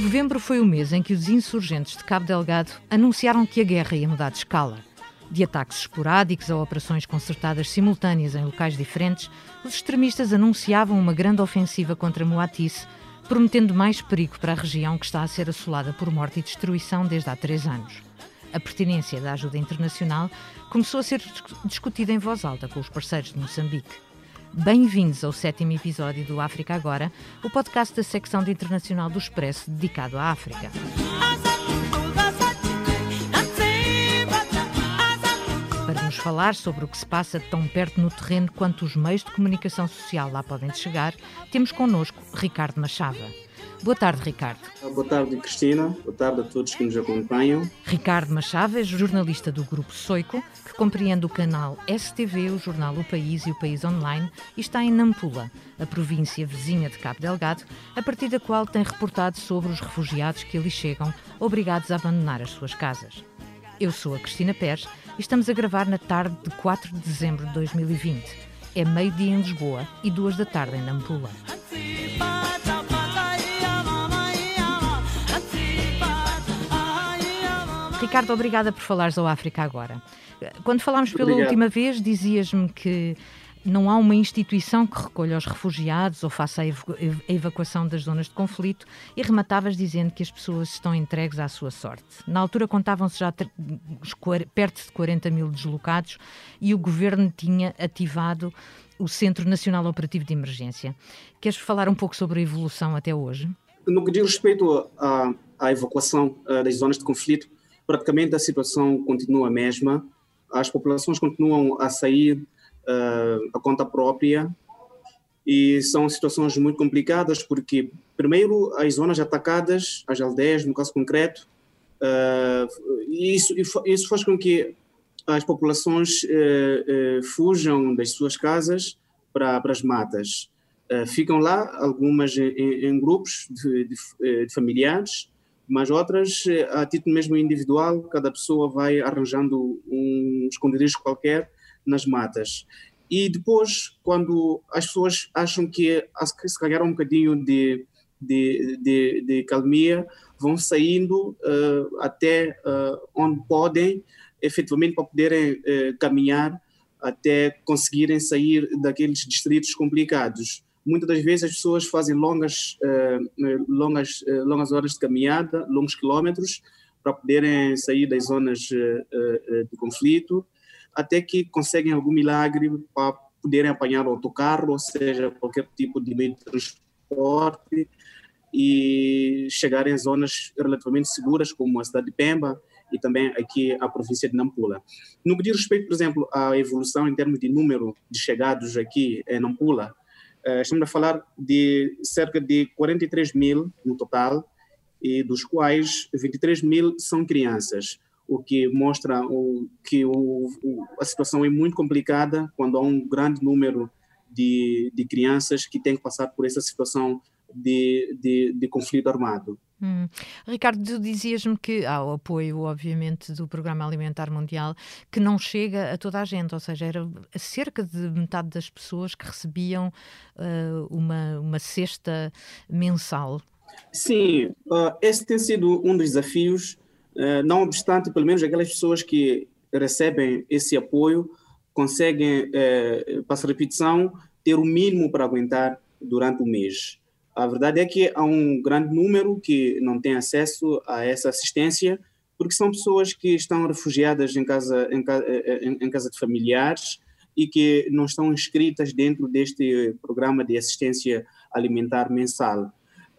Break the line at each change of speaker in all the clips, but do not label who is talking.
Novembro foi o mês em que os insurgentes de Cabo Delgado anunciaram que a guerra ia mudar de escala. De ataques esporádicos a operações concertadas simultâneas em locais diferentes, os extremistas anunciavam uma grande ofensiva contra Moatice, prometendo mais perigo para a região que está a ser assolada por morte e destruição desde há três anos. A pertinência da ajuda internacional começou a ser discutida em voz alta com os parceiros de Moçambique. Bem-vindos ao sétimo episódio do África Agora, o podcast da secção de internacional do Expresso dedicado à África. Para nos falar sobre o que se passa tão perto no terreno quanto os meios de comunicação social lá podem chegar, temos connosco Ricardo Machava. Boa tarde, Ricardo.
Boa tarde, Cristina. Boa tarde a todos que nos acompanham.
Ricardo Machado é jornalista do Grupo Soico, que compreende o canal STV, o jornal O País e o País Online, e está em Nampula, a província vizinha de Cabo Delgado, a partir da qual tem reportado sobre os refugiados que ali chegam, obrigados a abandonar as suas casas. Eu sou a Cristina Pérez e estamos a gravar na tarde de 4 de dezembro de 2020. É meio-dia em Lisboa e duas da tarde em Nampula. Ricardo, obrigada por falares ao África agora. Quando falámos pela Obrigado. última vez, dizias-me que não há uma instituição que recolha os refugiados ou faça a, evacuação das zonas de conflito e rematavas dizendo que as pessoas estão entregues à sua sorte. Na altura contavam-se já perto de 40 mil deslocados e o governo tinha ativado o Centro Nacional Operativo de Emergência. Queres falar um pouco sobre a evolução até hoje?
No que diz respeito à, à evacuação uh, das zonas de conflito, praticamente a situação continua a mesma, as populações continuam a sair uh, a conta própria e são situações muito complicadas porque, primeiro, as zonas atacadas, as aldeias, no caso concreto, uh, isso, isso faz com que as populações uh, fujam das suas casas para, para as matas. ficam lá, algumas em, em grupos de, de, de familiares, mas outras, eh, a título mesmo individual, cada pessoa vai arranjando um esconderijo qualquer nas matas. E depois, quando as pessoas acham que se ganharam um bocadinho de, de, de, de calmia, vão saindo uh, até uh, onde podem, efetivamente, para poderem uh, caminhar até conseguirem sair daqueles distritos complicados. Muitas das vezes as pessoas fazem longas, uh, longas, uh, longas horas de caminhada, longos quilômetros, para poderem sair das zonas uh, de conflito, até que conseguem algum milagre para poderem apanhar o autocarro, ou seja, qualquer tipo de meio de transporte, e chegarem a zonas relativamente seguras, como a cidade de Pemba e também aqui a província de Nampula. No que diz respeito, por exemplo, à evolução em termos de número de chegados aqui em Nampula, estamos a falar de cerca de 43 mil no total, e dos quais 23 mil são crianças, o que mostra o, que o, o, a situação é muito complicada quando há um grande número de, de crianças que têm que passar por essa situação de, de, de conflito armado.
Hum. Ricardo, tu dizias-me que há o apoio, obviamente, do Programa Alimentar Mundial, que não chega a toda a gente, ou seja, era cerca de metade das pessoas que recebiam uh, uma, uma cesta mensal.
Sim, uh, esse tem sido um dos desafios, uh, não obstante, pelo menos aquelas pessoas que recebem esse apoio conseguem, uh, passa repetição, ter o mínimo para aguentar durante o mês. A verdade é que há um grande número que não tem acesso a essa assistência, porque são pessoas que estão refugiadas em casa, em, em, em casa de familiares e que não estão inscritas dentro deste programa de assistência alimentar mensal.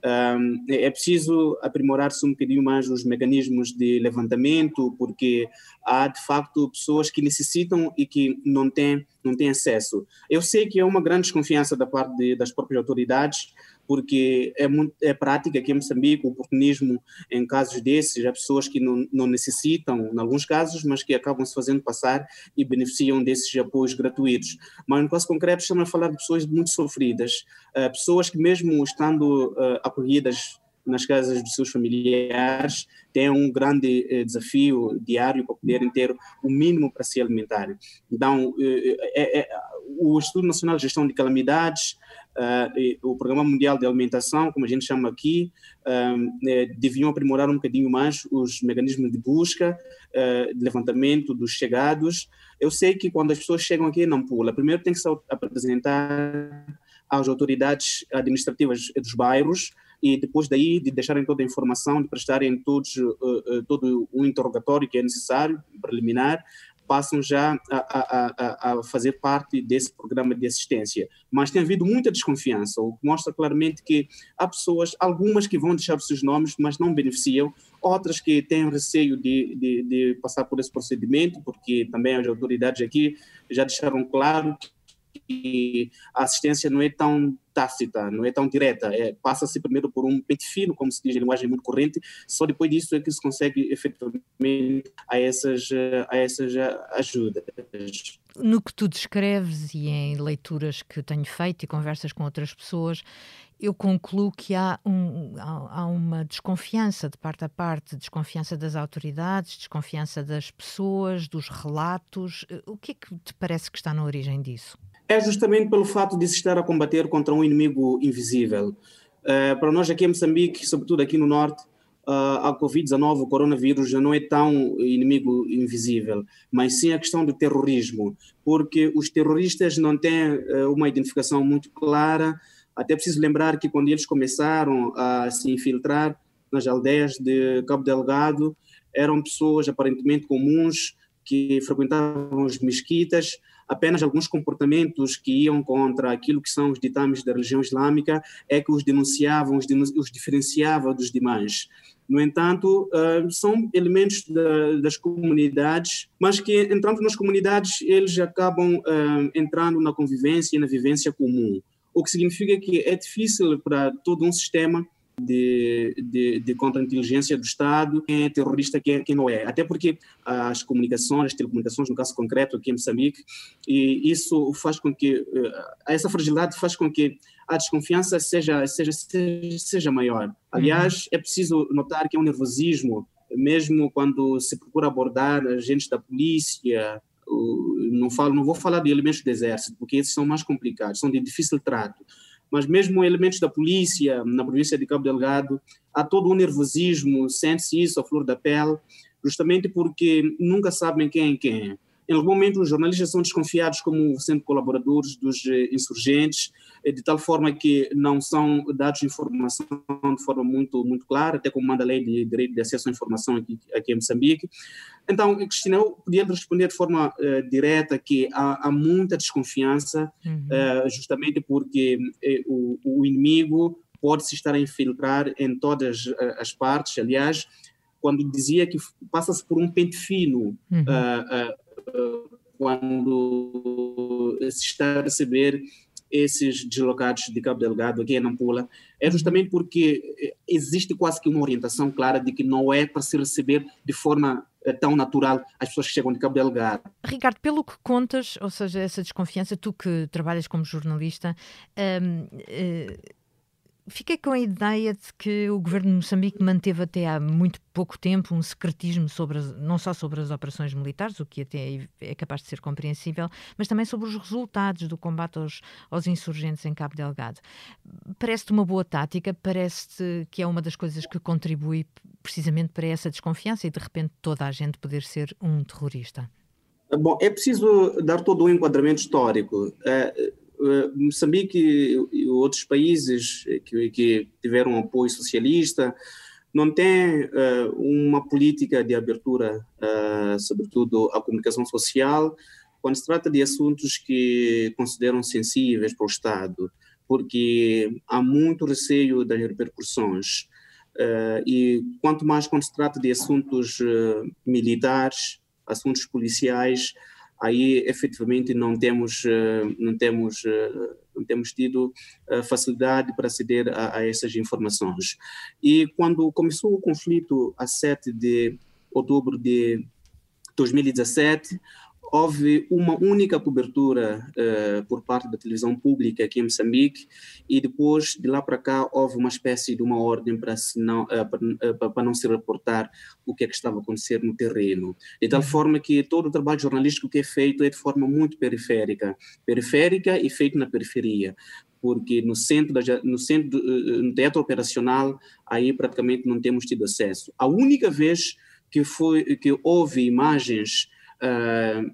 Um, é preciso aprimorar-se um bocadinho mais os mecanismos de levantamento, porque há de facto pessoas que necessitam e que não têm, não têm acesso. Eu sei que é uma grande desconfiança da parte de, das próprias autoridades, porque é, muito, é prática aqui em Moçambique o oportunismo em casos desses, há pessoas que não, não necessitam, em alguns casos, mas que acabam se fazendo passar e beneficiam desses apoios gratuitos. Mas no caso concreto estamos a falar de pessoas muito sofridas, uh, pessoas que mesmo estando uh, acolhidas nas casas dos seus familiares têm um grande eh, desafio diário para poderem ter o mínimo para se alimentar. Então, eh, o Instituto Nacional de Gestão de Calamidades o Programa Mundial de Alimentação, como a gente chama aqui, uh, deviam aprimorar um bocadinho mais os mecanismos de busca, uh, de levantamento dos chegados. Eu sei que quando as pessoas chegam aqui em Nampula, primeiro tem que se apresentar às autoridades administrativas dos bairros, e depois daí de deixarem toda a informação, de prestarem todos, uh, todo o interrogatório que é necessário, preliminar, passam já a, a, a, fazer parte desse programa de assistência. Mas tem havido muita desconfiança, o que mostra claramente que há pessoas, algumas que vão deixar os seus nomes, mas não beneficiam, outras que têm receio de, de, de passar por esse procedimento, porque também as autoridades aqui já deixaram claro que a assistência não é tão tácita, não é tão direta. É, Passa-se primeiro por um pente fino, como se diz em linguagem muito corrente, só depois disso é que se consegue efetivamente a essas, a essas ajudas.
No que tu descreves e em leituras que tenho feito e conversas com outras pessoas, eu concluo que há, um, há, há, uma desconfiança de parte a parte, desconfiança das autoridades, desconfiança das pessoas, dos relatos. O que é que te parece que está na origem disso?
É justamente pelo fato de se estar a combater contra um inimigo invisível. Uh, para nós aqui em Moçambique, sobretudo aqui no norte, uh, a Covid-19, o coronavírus, já não é tão inimigo invisível, mas sim a questão do terrorismo, porque os terroristas não têm uh, uma identificação muito clara. Até preciso lembrar que quando eles começaram a se infiltrar nas aldeias de Cabo Delgado, eram pessoas aparentemente comuns que frequentavam as mesquitas, apenas alguns comportamentos que iam contra aquilo que são os ditames da religião islâmica é que os denunciavam, os, os diferenciava dos demais. No entanto, uh, são elementos da, das comunidades, mas que entrando nas comunidades, eles acabam uh, entrando na convivência e na vivência comum. O que significa que é difícil para todo um sistema de, de, de contra-inteligência do Estado, quem é terrorista, quem, quem não é. Até porque as comunicações, as telecomunicações, no caso concreto aqui em Moçambique, e isso faz com que, eh, essa fragilidade faz com que a desconfiança seja, seja, seja, maior. Aliás, uhum. é preciso notar que é um nervosismo, mesmo quando se procura abordar agentes da polícia, não, falo, não vou falar de elementos do exército, porque esses são mais complicados, são de difícil trato mas mesmo elementos da polícia na província de Cabo Delgado, há todo um nervosismo, sente-se isso à flor da pele, justamente porque nunca sabem quem é quem. Em algum momento, os jornalistas são desconfiados como sendo colaboradores dos eh, insurgentes, eh, de tal forma que não são dados informação de forma muito, muito clara, até como manda a lei de direito de acesso à informação aqui, aqui em Moçambique. Então, Cristina, eu podia responder de forma uh, direta que há, há muita desconfiança, uhum. uh, justamente porque uh, o, o inimigo pode-se estar a infiltrar em todas as partes. Aliás, quando dizia que passa-se por um pente fino, uhum quando se está a receber esses deslocados de Cabo Delgado aqui em Nampula, é justamente porque existe quase que uma orientação clara de que não é para se receber de forma eh, tão natural as pessoas que chegam de Cabo Delgado.
Ricardo, pelo que contas, ou seja, essa desconfiança, tu que trabalhas como jornalista, hum, Fiquei com a ideia de que o governo de Moçambique manteve até há muito pouco tempo um secretismo sobre as, não só sobre as operações militares, o que até é capaz de ser compreensível, mas também sobre os resultados do combate aos, aos insurgentes em Cabo Delgado. Parece-te uma boa tática? Parece-te que é uma das coisas que contribui precisamente para essa desconfiança e de repente toda a gente poder ser um terrorista?
Bom, é preciso dar todo um enquadramento histórico. Eh, Moçambique e outros países que, que tiveram apoio socialista não têm uh, uma política de abertura, uh, sobretudo à comunicação social, quando se trata de assuntos que consideram sensíveis para o Estado, porque há muito receio das repercussões. Uh, e quanto mais quando se trata de assuntos militares, assuntos policiais, aí efetivamente não temos eh, não temos eh, não temos tido eh, facilidade para aceder a, a essas informações. E quando começou o conflito a 7 de outubro de 2017 houve uma única cobertura uh, por parte da televisão pública aqui em Moçambique e depois de lá para cá houve uma espécie de uma ordem para, não, uh, para, para, não se reportar o que é que estava a acontecer no terreno. De tal uhum. forma que todo o trabalho jornalístico que é feito é de forma muito periférica, periférica e feito na periferia porque no centro, da, no centro, no teatro operacional, aí praticamente não temos tido acesso. A única vez que foi que houve imagens uh,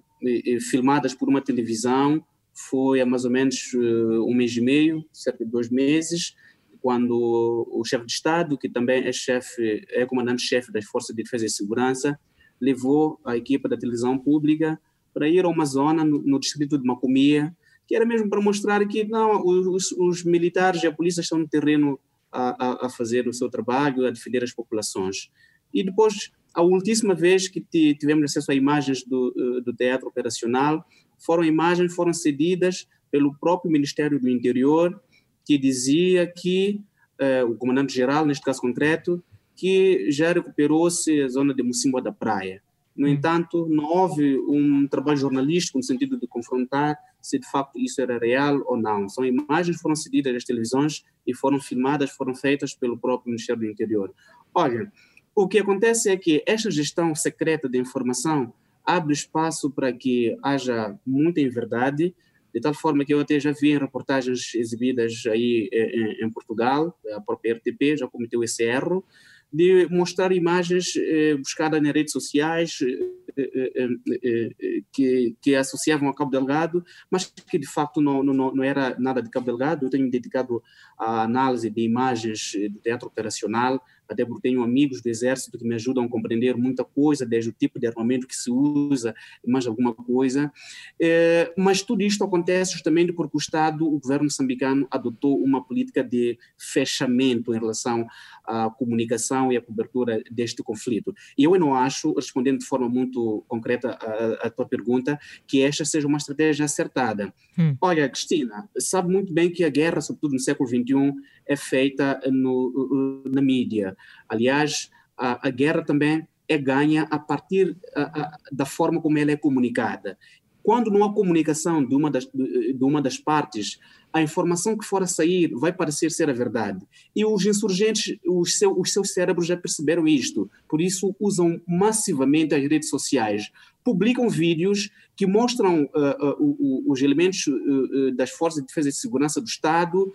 filmadas por uma televisão foi há mais ou menos uh, um mês e meio, cerca de dois meses, quando o chefe de Estado, que também é chefe, é comandante-chefe das Forças de Defesa e Segurança, levou a equipa da televisão pública para ir a uma zona no, no distrito de Macomia, que era mesmo para mostrar que não, os, os militares e a polícia estão no terreno a, a, a, fazer o seu trabalho, a defender as populações. E depois, a última vez que tivemos acesso a imagens do, eh, do teatro operacional, foram imagens foram cedidas pelo próprio Ministério do Interior que dizia que uh, o comandante-geral, neste caso concreto, que já recuperou-se a zona de Mocimboa da Praia. No hum. entanto, não houve um trabalho jornalístico no sentido de confrontar se de facto isso era real ou não. São imagens que foram cedidas das televisões e foram filmadas, foram feitas pelo próprio Ministério do Interior. Olha, o que acontece é que esta gestão secreta de informação abre espaço para que haja muita inverdade, de tal forma que eu até já vi em reportagens exibidas aí eh, em, em Portugal, a própria RTP já cometeu esse erro, de mostrar imagens eh, buscadas nas redes sociais eh, eh, eh, eh, que, que associavam a Cabo Delgado, mas que de facto não, não, não era nada de Cabo Delgado. Eu tenho dedicado à análise de imagens do teatro operacional, até porque tenho amigos do Exército que me ajudam a compreender muita coisa, desde o tipo de armamento que se usa, mais alguma coisa. É, mas tudo isto acontece justamente porque o Estado, o governo moçambicano, adotou uma política de fechamento em relação à comunicação e à cobertura deste conflito. E eu não acho, respondendo de forma muito concreta à, à tua pergunta, que esta seja uma estratégia acertada. Hum. Olha, Cristina, sabe muito bem que a guerra, sobretudo no século XXI, é feita no, na mídia. Aliás, a, a guerra também é ganha a partir a, a, da forma como ela é comunicada. Quando não há comunicação de uma das, de uma das partes, a informação que for a sair vai parecer ser a verdade. E os insurgentes, os, seu, os seus cérebros já perceberam isto, por isso usam massivamente as redes sociais. Publicam vídeos que mostram uh, uh, os elementos uh, das forças de defesa e segurança do Estado,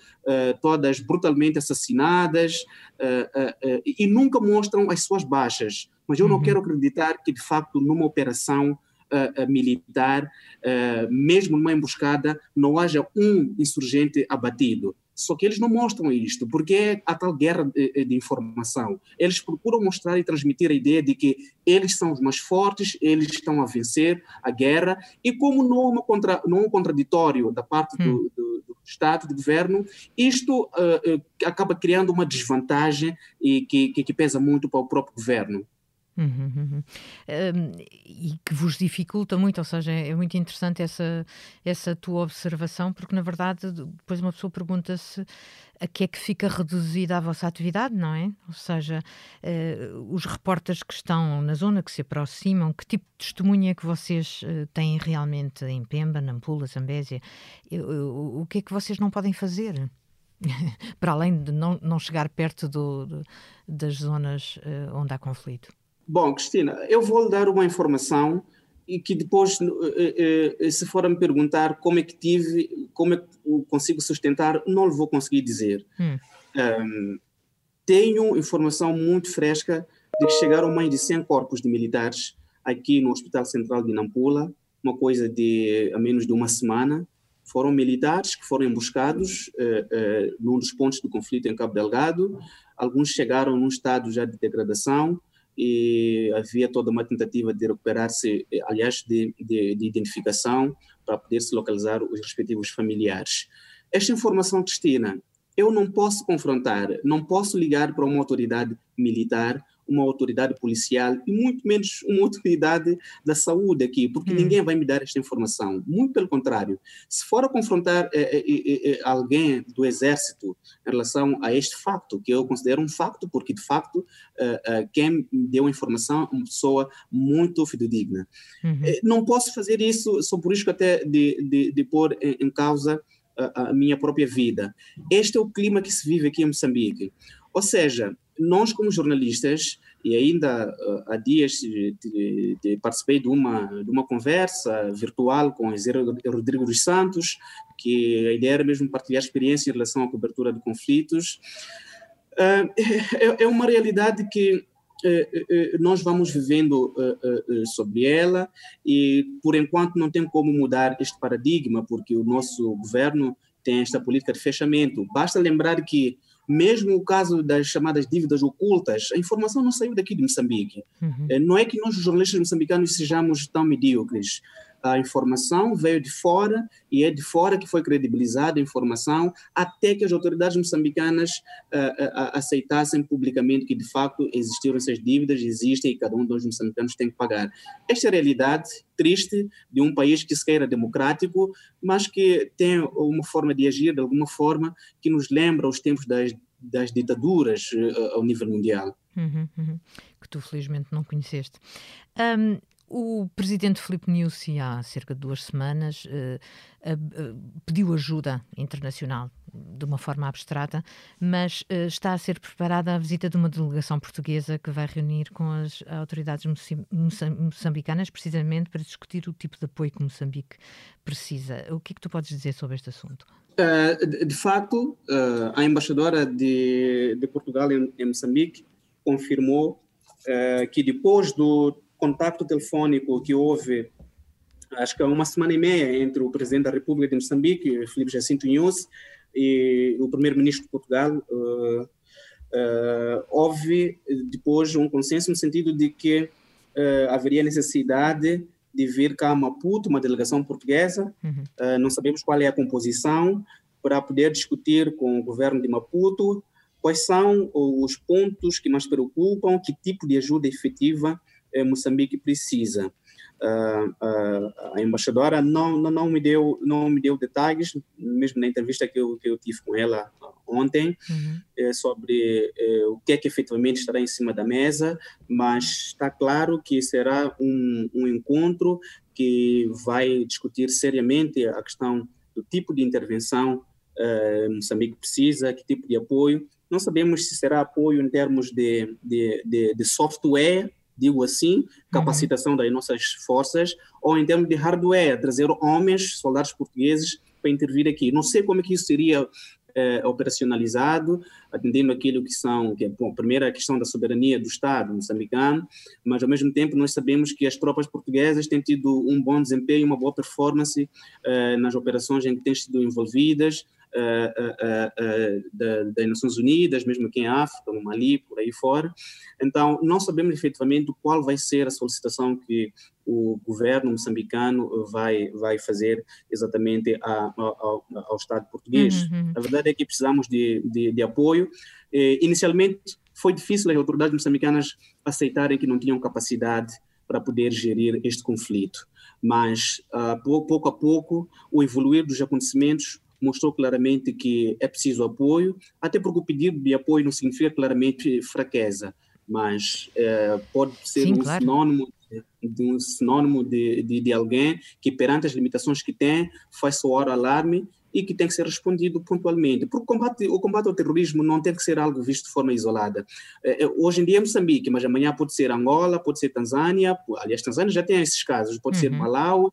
todas brutalmente assassinadas, e nunca mostram as suas baixas. Mas eu uhum. não quero acreditar que, de facto, numa operação militar, mesmo numa emboscada, não haja um insurgente abatido. Só que eles não mostram isto, porque é a tal guerra de, de, informação. Eles procuram mostrar e transmitir a ideia de que eles são os mais fortes, eles estão a vencer a guerra, e como não, uma contra, não é um contraditório da parte hum. do, do, do, Estado, do governo, isto uh, uh, acaba criando uma desvantagem e que, que, que pesa muito para o próprio governo.
Uhum, uhum. Um, e que vos dificulta muito, ou seja, é muito interessante essa, essa tua observação, porque na verdade depois uma pessoa pergunta-se a que é que fica reduzida a vossa atividade, não é? Ou seja, uh, os repórteres que estão na zona, que se aproximam, que tipo de testemunha é que vocês uh, têm realmente em Pemba, Nampula, Zambésia? o que é que vocês não podem fazer? Para além de não, não chegar perto do, do das zonas uh, onde há conflito.
Bom, Cristina, eu vou lhe dar uma informação e que depois, eh, eh, se for a me perguntar como é que tive, como é que consigo sustentar, não lhe vou conseguir dizer. Hum. Um, tenho informação muito fresca de que chegaram mais de 100 corpos de militares aqui no Hospital Central de Nampula, uma coisa de a menos de uma semana. Foram militares que foram emboscados uh, uh, num dos pontos do conflito em Cabo Delgado. Alguns chegaram num estado já de degradação, e havia toda uma tentativa de recuperar-se, aliás, de, de, de, identificação para poder se localizar os respectivos familiares. Esta informação, Cristina, eu não posso confrontar, não posso ligar para uma autoridade militar uma autoridade policial e muito menos uma autoridade da saúde aqui, porque hum. ninguém vai me dar esta informação. Muito pelo contrário. Se for a confrontar eh, eh, eh, alguém do Exército em relação a este facto, que eu considero um facto, porque de facto quem me deu a informação é uma pessoa muito fidedigna. Uhum. Não posso fazer isso, só por isso que até de, de, de pôr em, em causa a, a minha própria vida. Este é o clima que se vive aqui em Moçambique. Ou seja, nós, como jornalistas, e ainda há dias participei de uma, de uma conversa virtual com o Rodrigo dos Santos, que a ideia era mesmo partilhar experiência em relação à cobertura de conflitos. É, é uma realidade que nós vamos vivendo sobre ela e, por enquanto, não tem como mudar este paradigma, porque o nosso governo tem esta política de fechamento. Basta lembrar que mesmo o caso das chamadas dívidas ocultas, a informação não saiu daqui de Moçambique. Uhum. Eh, não é que nós, jornalistas moçambicanos, sejamos tão medíocres a informação veio de fora e é de fora que foi credibilizada a informação até que as autoridades moçambicanas uh, uh, aceitassem publicamente que de facto existiram essas dívidas, existem e cada um dos moçambicanos tem que pagar. Esta é a realidade triste de um país que se queira democrático, mas que tem uma forma de agir de alguma forma que nos lembra os tempos das, das ditaduras uh, ao nível mundial.
Uhum, uhum. Que tu felizmente não conheceste. Um, o presidente Filipe Nyusi, há cerca de duas semanas, uh, pediu ajuda internacional de uma forma abstrata, mas uh, está a ser preparada a visita de uma delegação portuguesa que vai reunir com as autoridades moçambicanas, precisamente para discutir o tipo de apoio que Moçambique precisa. O que é que tu podes dizer sobre este assunto?
de facto, a embaixadora de, de Portugal em, em Moçambique confirmou que depois do contacto telefônico que houve, acho que há uma semana e meia, entre o presidente da República de Moçambique, Filipe Jacinto Inhouse, e o primeiro-ministro de Portugal, uh, uh, houve depois um consenso no sentido de que uh, haveria necessidade de vir cá a Maputo, uma delegação portuguesa, uhum. não sabemos qual é a composição, para poder discutir com o governo de Maputo quais são os pontos que mais preocupam, que tipo de ajuda efetiva Moçambique precisa. Uh, a embaixadora não, não, não, me deu não me deu detalhes mesmo na entrevista que eu, que eu tive com ela ontem uhum. é, sobre é, o que é que efetivamente estará em cima da mesa mas está claro que será um, um encontro que vai discutir seriamente a questão do tipo de intervenção uh, Moçambique precisa que tipo de apoio não sabemos se será apoio em termos de, de, de, de software digo assim, uhum. capacitação das nossas forças, ou em termos de hardware, trazer homens, soldados portugueses para intervir aqui. Não sei como é que isso seria é, operacionalizado, atendendo aquilo que são, que é, bom, primeiro a questão da soberania do Estado moçambicano, mas ao mesmo tempo nós sabemos que as tropas portuguesas têm tido um bom desempenho, uma boa performance é, nas operações em que têm sido envolvidas, uh, uh, das Nações Unidas, mesmo aqui em África, no Mali, por aí fora. Então, não sabemos efetivamente qual vai ser a solicitação que o governo moçambicano vai, vai fazer exatamente a, ao, ao Estado português. Uhum. A verdade é que precisamos de, de, de apoio. inicialmente, foi difícil as autoridades moçambicanas aceitarem que não tinham capacidade para poder gerir este conflito. Mas, uh, pouco a pouco, o evoluir dos acontecimentos mostrou claramente que é preciso apoio, até porque o pedido de apoio não significa claramente fraqueza, mas é, pode ser Sim, um claro. sinônimo de um sinônimo de, de, de, alguém que, perante as limitações que tem, faz soar alarme e que tem que ser respondido pontualmente. Porque o combate, o combate ao terrorismo não tem que ser algo visto de forma isolada. É, é, hoje em dia é Moçambique, mas amanhã pode ser Angola, pode ser Tanzânia, aliás, Tanzânia já tem esses casos, pode uhum. ser Malau,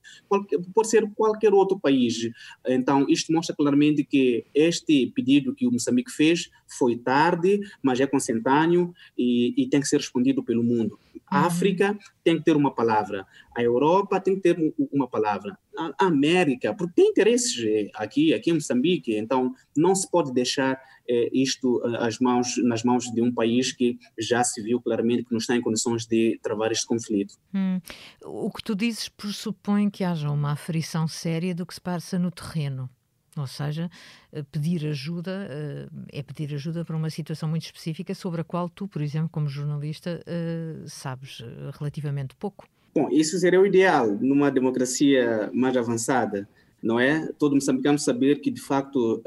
pode ser qualquer outro país. Então, isto mostra claramente que este pedido que o Moçambique fez foi tarde, mas é consentâneo e, e tem que ser respondido pelo mundo. A uhum. África tem que ter uma palavra, a Europa tem que ter uma palavra, a América, porque tem interesses eh, aqui, aqui em Moçambique, então não se pode deixar eh, isto às eh, mãos, nas mãos de um país que já se viu claramente que não está em condições de travar este conflito.
Hum. O que tu dizes pressupõe que haja uma aferição séria do que se passa no terreno. Ou seja, eh, pedir ajuda eh, é pedir ajuda para uma situação muito específica sobre a qual tu, por exemplo, como jornalista, eh, sabes relativamente pouco.
Bom, isso seria o ideal numa democracia mais avançada, não é? Todo moçambicano saber que, de facto,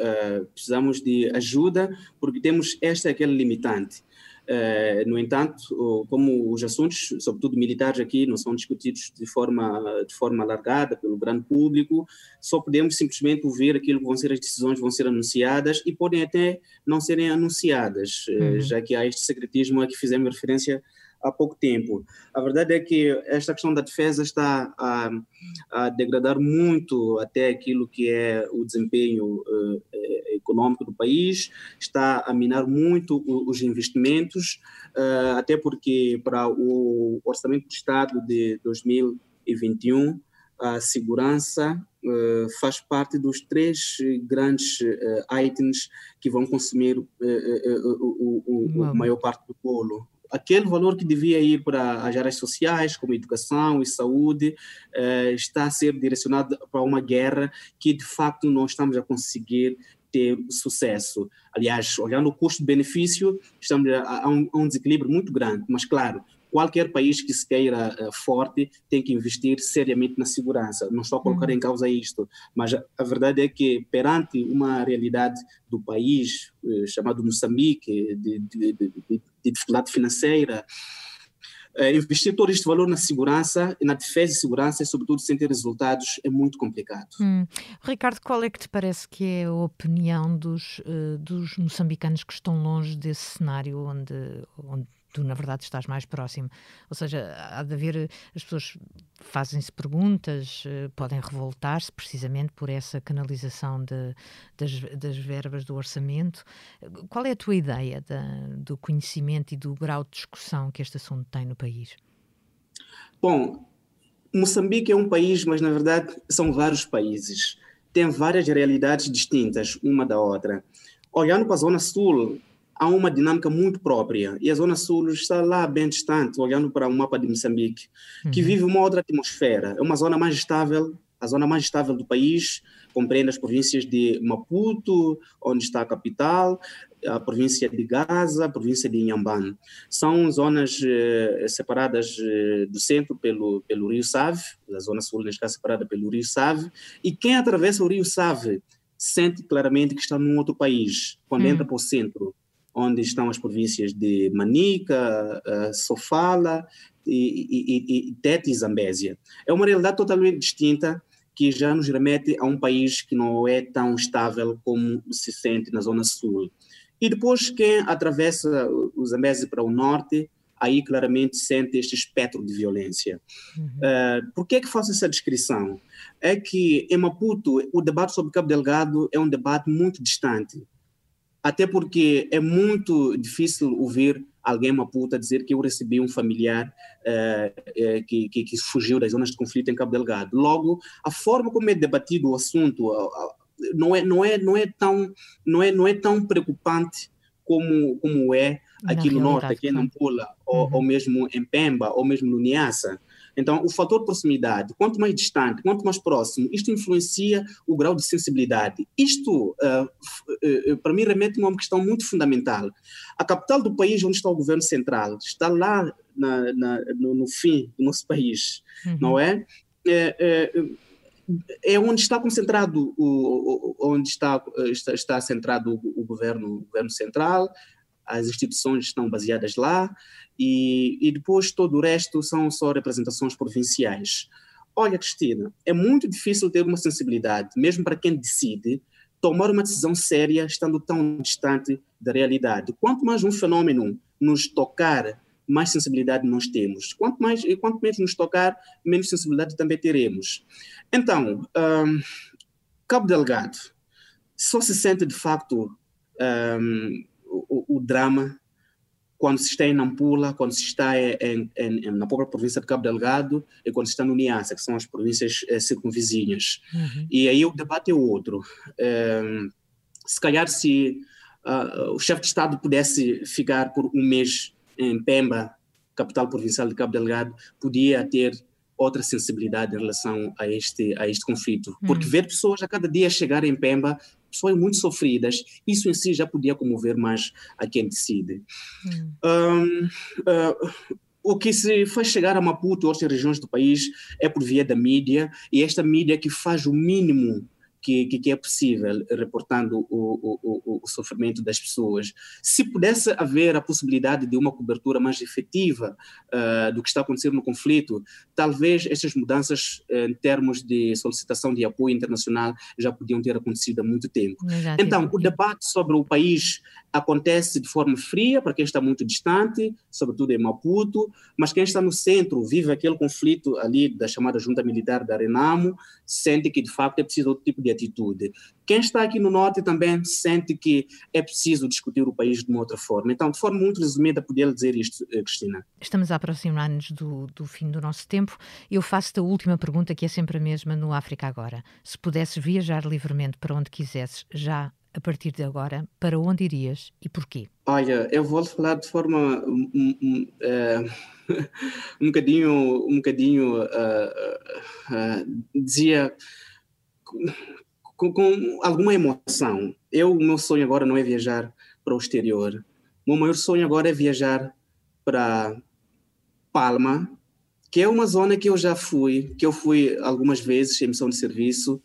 precisamos de ajuda porque temos esta e aquela limitante. Eh, no entanto, como os assuntos, sobretudo militares aqui, não são discutidos de forma, de forma alargada pelo grande público, só podemos simplesmente ouvir aquilo que vão ser as decisões, vão ser anunciadas e podem até não serem anunciadas, eh, uhum. já que há este secretismo a que fizemos referência há pouco tempo. A verdade é que esta questão da defesa está a, a degradar muito até aquilo que é o desempenho uh, econômico do país, está a minar muito os investimentos, uh, até porque para o orçamento do Estado de 2021 a segurança uh, faz parte dos três grandes uh, itens que vão consumir uh, a maior parte do bolo aquele valor que devia ir para as áreas sociais, como educação e saúde, eh, está a ser direcionado para uma guerra que de facto não estamos a conseguir ter sucesso. Aliás, olhando o custo-benefício, estamos a, um, desequilíbrio muito grande, mas claro, qualquer país que se queira uh, forte tem que investir seriamente na segurança. Não estou a colocar uhum. em causa isto, mas a, a, verdade é que perante uma realidade do país uh, chamado Moçambique, de, de, de, de dificuldade financeira, uh, investir todo este valor na segurança, na defesa e segurança, e sobretudo sem ter resultados, é muito complicado.
Hum. Ricardo, qual é que te parece que é a opinião dos, dos moçambicanos que estão longe desse cenário onde, onde tu na verdade estás mais próximo. Ou seja, há de haver, as pessoas fazem-se perguntas, eh, podem revoltar-se precisamente por essa canalização de, das, das, verbas do orçamento. Qual é a tua ideia da, do conhecimento e do grau de discussão que este assunto tem no país?
Bom, Moçambique é um país, mas na verdade são vários países. Tem várias realidades distintas uma da outra. Olhando para a Zona Sul, há uma dinâmica muito própria. E a Zona Sul está lá bem distante, olhando para o mapa de Moçambique, uhum. que vive uma outra atmosfera. É uma zona mais estável, a zona mais estável do país, compreende as províncias de Maputo, onde está a capital, a província de Gaza, a província de Inhambane. São zonas eh, separadas eh, do centro pelo, pelo rio Save, a zona sul está separada pelo rio Save, e quem atravessa o rio Save sente claramente que está num outro país, quando hum. entra para o centro onde estão as províncias de Manica, uh, Sofala e, e, e Tete e Zambésia. É uma realidade totalmente distinta que já nos remete a um país que não é tão estável como se sente na Zona Sul. E depois quem atravessa o Zambésia para o norte, aí claramente sente este espectro de violência. Uhum. Uh, por que é que faço essa descrição? É que em Maputo o debate sobre Cabo Delgado é um debate muito distante até porque é muito difícil ouvir alguém Maputa dizer que eu recebi um familiar uh, uh, que, que, que, fugiu das zonas de conflito em Cabo Delgado. Logo, a forma como é debatido o assunto uh, não é não é não é tão não é não é tão preocupante como como é aqui no norte, aqui em Nampula, uhum. ou, ou mesmo em Pemba, ou mesmo no Niassa. Então, o fator proximidade, quanto mais distante, quanto mais próximo, isto influencia o grau de sensibilidade. Isto, uh, uh, para mim, remete a uma questão muito fundamental. A capital do país, onde está o governo central, está lá na, na, no, no, fim do nosso país, uhum. não é? é, é é onde está concentrado o, onde está, está, está centrado o, o governo, o governo central, as instituições estão baseadas lá e, e depois todo o resto são só representações provinciais. Olha, Cristina, é muito difícil ter uma sensibilidade, mesmo para quem decide, tomar uma decisão séria estando tão distante da realidade. Quanto mais um fenômeno nos tocar, mais sensibilidade nós temos. Quanto mais e quanto menos nos tocar, menos sensibilidade também teremos. Então, um, Cabo Delgado só se sente de facto um, o, o, drama quando se está em Nampula, quando se está em, em, na própria província de Cabo Delgado e quando se está no Niassa, que são as províncias eh, circunvizinhas. Uhum. E aí o debate é outro. Um, se calhar se uh, o chefe de Estado pudesse ficar por um mês em Pemba, capital provincial de Cabo Delgado, podia ter outra sensibilidade em relação a este, a este conflito. Porque hum. ver pessoas a cada dia chegar em Pemba, pessoas muito sofridas, isso em si já podia comover mais a quem decide. Hum. Um, uh, o que se faz chegar a Maputo e outras regiões do país é por via da mídia, e esta mídia que faz o mínimo que, que, que é possível, reportando o, o, o, sofrimento das pessoas. Se pudesse haver a possibilidade de uma cobertura mais efetiva uh, do que está acontecendo no conflito, talvez estas mudanças uh, em termos de solicitação de apoio internacional já podiam ter acontecido há muito tempo. Exato, então, o debate sobre o país acontece de forma fria para quem está muito distante, sobretudo em Maputo, mas quem está no centro, vive aquele conflito ali da chamada junta militar da Renamo, sente que de facto é preciso outro tipo de atitude. Quem está aqui no norte também sente que é preciso discutir o país de uma outra forma. Então, de forma muito resumida, podia dizer isto, eh, Cristina.
Estamos a aproximar-nos do, do fim do nosso tempo. Eu faço-te a última pergunta, que é sempre a mesma no África Agora. Se pudesses viajar livremente para onde quisesses, já a partir de agora, para onde irias e porquê?
Olha, eu vou falar de forma um, um, um, uh, um bocadinho, um bocadinho uh, uh, dizia com, com, alguma emoção. Eu, o meu sonho agora não é viajar para o exterior. O meu maior sonho agora é viajar para Palma, que é uma zona que eu já fui, que eu fui algumas vezes em missão de serviço,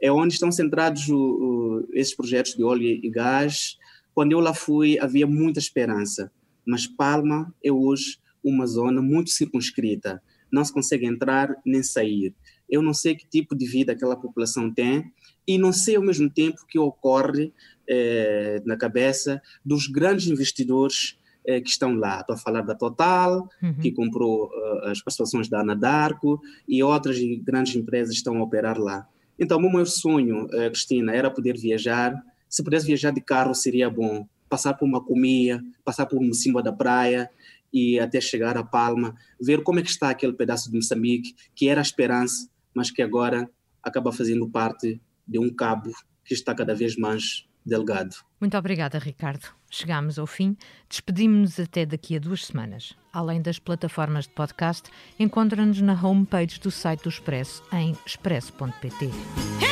é onde estão centrados o, o, esses projetos de óleo e gás. Quando eu lá fui, havia muita esperança, mas Palma é hoje uma zona muito circunscrita. Não se consegue entrar nem sair. Eu não sei que tipo de vida aquela população tem e não sei ao mesmo tempo o que ocorre eh, na cabeça dos grandes investidores eh, que estão lá. Estou a falar da Total, uhum. que comprou uh, as participações da Anadarko e outras grandes empresas estão a operar lá. Então, o meu sonho, uh, Cristina, era poder viajar. Se pudesse viajar de carro, seria bom. Passar por uma comia, passar por cima da praia e até chegar a Palma, ver como é que está aquele pedaço de Moçambique, que era a esperança, mas que agora acaba fazendo parte de um cabo que está cada vez mais delgado.
Muito obrigada, Ricardo. Chegámos ao fim. Despedimos-nos até daqui a duas semanas. Além das plataformas de podcast, encontra-nos na homepage do site do Expresso em expresso.pt.